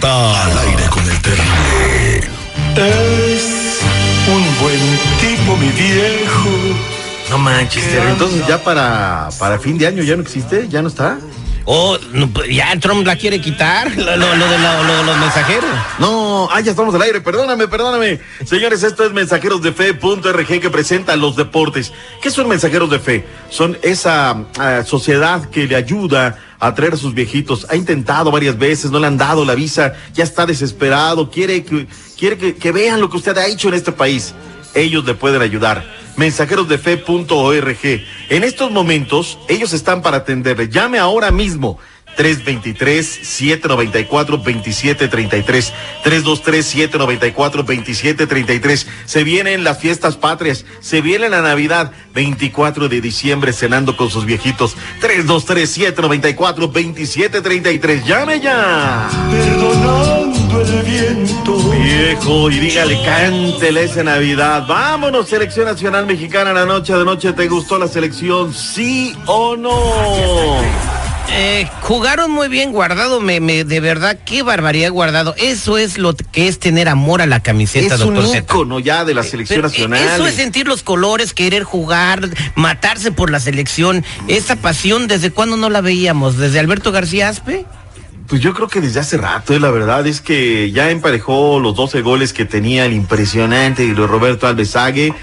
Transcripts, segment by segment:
Z. Al aire con el terrible. Es un buen tipo, mi viejo. No manches, Terry, entonces ya para, para fin de año ya no existe, ya no está. Oh, no, pues, ya Trump la quiere quitar, lo, lo- lo de lo los mensajeros. No, ah, ya estamos al aire, perdóname, perdóname. Señores, esto es Mensajeros de Fe.rg que presenta los deportes. ¿Qué son Mensajeros de Fe? Son esa ah, sociedad que le ayuda a traer a sus viejitos. Ha intentado varias veces, no le han dado la visa, ya está desesperado, quiere que, quiere que, que vean lo que usted ha hecho en este país. Ellos le pueden ayudar. Mensajerosdefe.org. En estos momentos, ellos están para atenderle. Llame ahora mismo. 323-794-2733. 323-794-2733. Se vienen las fiestas patrias. Se viene la Navidad. 24 de diciembre cenando con sus viejitos. 323-794-2733. Llame ya. Perdonando el viento. Viejo, y dígale, cántele esa Navidad. Vámonos, selección nacional mexicana, la noche de noche. ¿Te gustó la selección? ¿Sí o no? Eh, jugaron muy bien guardado, me, me- de verdad, qué barbaridad guardado. Eso es lo que es tener amor a la camiseta, Es un doctor ícono ya de la selección Pero, eh, nacional. Eso es sentir los colores, querer jugar, matarse por la selección. Esa pasión, ¿desde cuándo no la veíamos? ¿Desde Alberto García Aspe? Pues yo creo que desde hace rato, eh, la verdad es que ya emparejó los 12 goles que tenía el impresionante de Roberto Alvesague.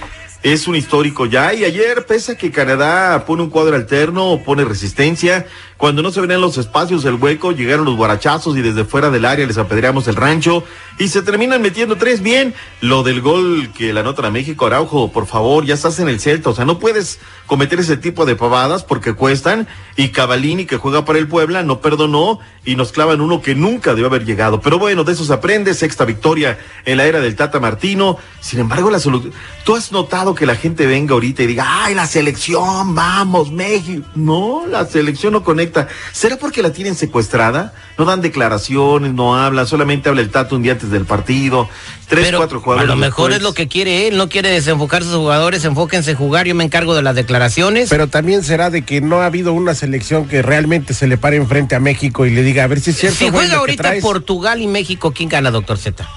Es un histórico ya y ayer, pese a que Canadá pone un cuadro alterno, pone resistencia, cuando no se ven en los espacios el hueco, llegaron los guarachazos y desde fuera del área les apedreamos el rancho y se terminan metiendo tres bien. Lo del gol que la anotan a México, Araujo, por favor, ya estás en el Celta, o sea, no puedes cometer ese tipo de pavadas porque cuestan y Cavalini que juega para el Puebla no perdonó y nos clavan uno que nunca debió haber llegado. Pero bueno, de eso se aprende, sexta victoria en la era del Tata Martino. Sin embargo, la solución, tú has notado que la gente venga ahorita y diga, ay, la selección, vamos, México. No, la selección no conecta. ¿Será porque la tienen secuestrada? No dan declaraciones, no hablan, solamente habla el Tata un día antes del partido. Tres, Pero cuatro a jugadores. lo mejor después. es lo que quiere él, no quiere desenfocar a sus jugadores, enfóquense en jugar, yo me encargo de las declaraciones. Pero también será de que no ha habido una selección que realmente se le pare enfrente a México y le diga, a ver si es cierto. si juega ahorita traes". Portugal y México, ¿quién gana, doctor Z?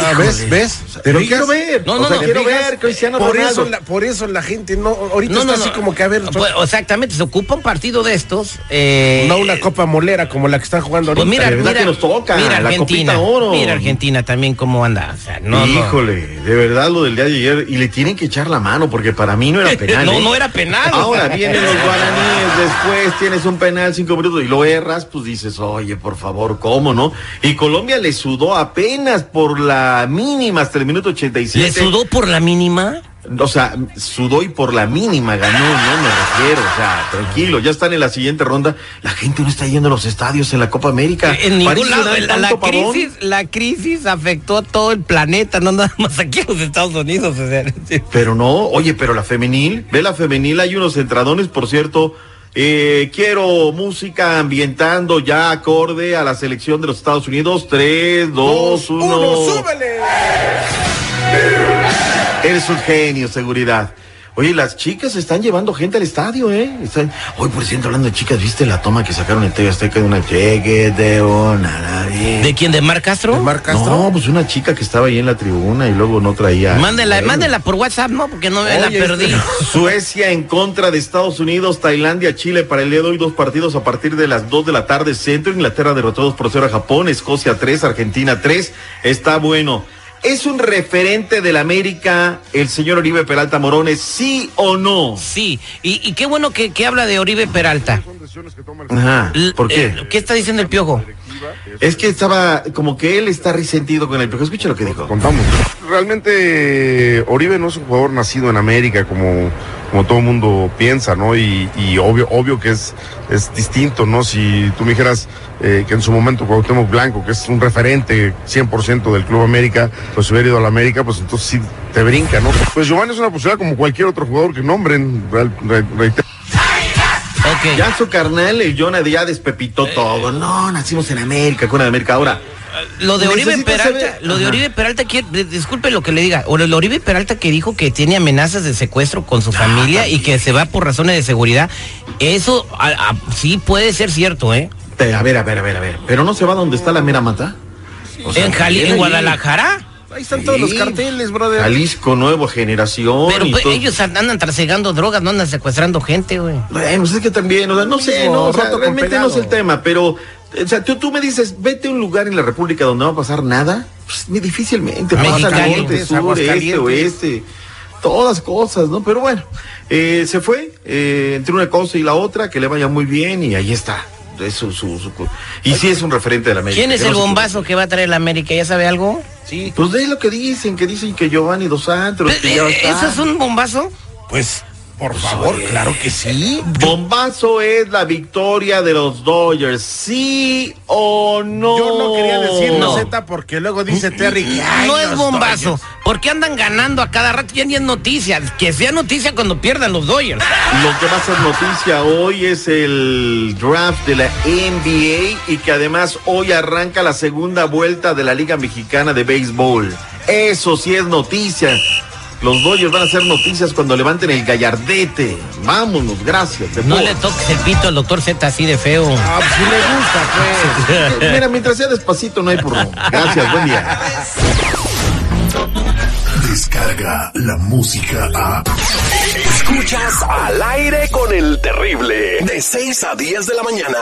Ah, ¿Ves? ¿Ves? Pero ¿Te quiero ver. No, o no, sea, no, quiero ver Cristiano Por Ronaldo. eso, la, por eso la gente no, ahorita No, no, está así no. como que a ver, Pues, exactamente, se ocupa un partido de estos. eh, no una copa molera como la que están jugando ahorita. Pues mira, de verdad mira, que nos toca, mira la Argentina, copita oro. mira Argentina también cómo anda, o sea, no. Híjole, de verdad lo del día de ayer. Y le tienen que echar la mano porque para mí no era penal. No, ¿eh? no era penal. Ahora vienen los guaraníes, después tienes un penal cinco minutos y lo erras, pues dices, oye, por favor, ¿cómo no? Y Colombia le sudó apenas por la mínima hasta el minuto 87. ¿Le sudó por la mínima? O sea, sudó y por la mínima ganó, no me refiero. O sea, tranquilo, ya están en la siguiente ronda. La gente no está yendo a los estadios en la Copa América. En ningún lado. La, la crisis, la crisis afectó a todo el planeta, no nada más aquí a los Estados Unidos. o sea, sí. Pero no, oye, pero la femenil, ve la femenil, hay unos entradones, por cierto. Eh, quiero música ambientando ya acorde a la selección de los Estados Unidos. 3, 2, 1. uno, súbele. Eres un genio, seguridad. Oye, las chicas están llevando gente al estadio, ¿eh? Están... Hoy, por cierto, hablando de chicas, ¿viste la toma que sacaron en TV Azteca de una llegue de una nadie? ¿De quién? ¿De Mar Castro? ¿De Mar Castro? No, pues una chica que estaba ahí en la tribuna y luego no traía. Mándela, mándela por WhatsApp, ¿no? Porque no me la Oye, perdí. este, Suecia en contra de Estados Unidos, Tailandia, Chile para el día de hoy, dos partidos a partir de las 2 de la tarde, centro, Inglaterra derrotados por cero a Japón, Escocia 3, Argentina 3, está bueno. ¿Es un referente del América el señor Oribe Peralta Morones, sí o no? Sí, y, y qué bueno que, que habla de Oribe Peralta. Ajá, ¿por qué? eh, ¿Qué está diciendo el piojo? Es que estaba, como que él está resentido con el, pero escucha lo que dijo. Contamos. realmente Oribe no es un jugador nacido en América como, como todo el mundo piensa, ¿no? Y, y obvio, obvio que es, es distinto, ¿no? Si tú me dijeras eh, que en su momento Cuauhtémoc Blanco, que es un referente 100% del Club América, pues hubiera ido a la América, pues entonces sí te brinca, ¿no? Pues Giovanni es una posibilidad como cualquier otro jugador que nombren, reitero. Ok. Ya su carnal, el Jonah ya despepitó todo. No, nacimos en América, con América. Ahora, Lo de Oribe Peralta, saber- lo de. Oribe Peralta, disculpe lo que le diga, lo de Oribe Peralta que dijo que tiene amenazas de secuestro con Ah, su familia y que se va por razones de seguridad, eso a- a- sí puede ser cierto, ¿eh? Pero, a ver, a ver, a ver, a ver. ¿Pero no se va donde está la mera mata? O sea, en Jali- en. Guadalajara. Ahí están todos los carteles, brother. Jalisco, nueva generación. Pero y pues, todo. ellos andan trasegando drogas, no andan secuestrando gente, güey. Bueno, pues es que también, o sea, no sé, no, o sea, realmente no es el tema, pero, o sea, tú, tú me dices, vete a un lugar en la República donde no va a pasar nada, pues ni difícilmente, pasa norte, sur, este, oeste, todas cosas, ¿no? Pero bueno, eh, se fue, eh, entre una cosa y la otra, que le vaya muy bien y ahí está. Es su, su- su- y sí es un referente de la América. ¿Quién es el bombazo que va a traer la América? ¿Ya sabe algo? Sí, Pues de lo que dicen, que dicen que Giovanni Dos Santos, que ya Eh. ¿Eso es un bombazo? pues, por favor, claro que sí. Bombazo es la victoria de los Dodgers, ¿sí o no? Yo no quería decirlo, No. Z, porque luego dice Terry que ay, no es bombazo. Dodgers. ¿Por qué andan ganando a cada rato? Ya ni es noticia. Que sea noticia cuando pierdan los Dodgers. Lo que va a ser noticia hoy es el draft de la NBA y que además hoy arranca la segunda vuelta de la Liga Mexicana de Béisbol. Eso sí es noticia. Los Dodgers van a hacer noticias cuando levanten el gallardete. Vámonos, gracias. No le toques el pito al doctor Z así de feo. Ah, pues si le gusta, pues. Mira, mientras sea despacito no hay problema. Gracias, buen día. Descarga la música a. Escuchas al aire con el terrible. De 6 a 10 de la mañana.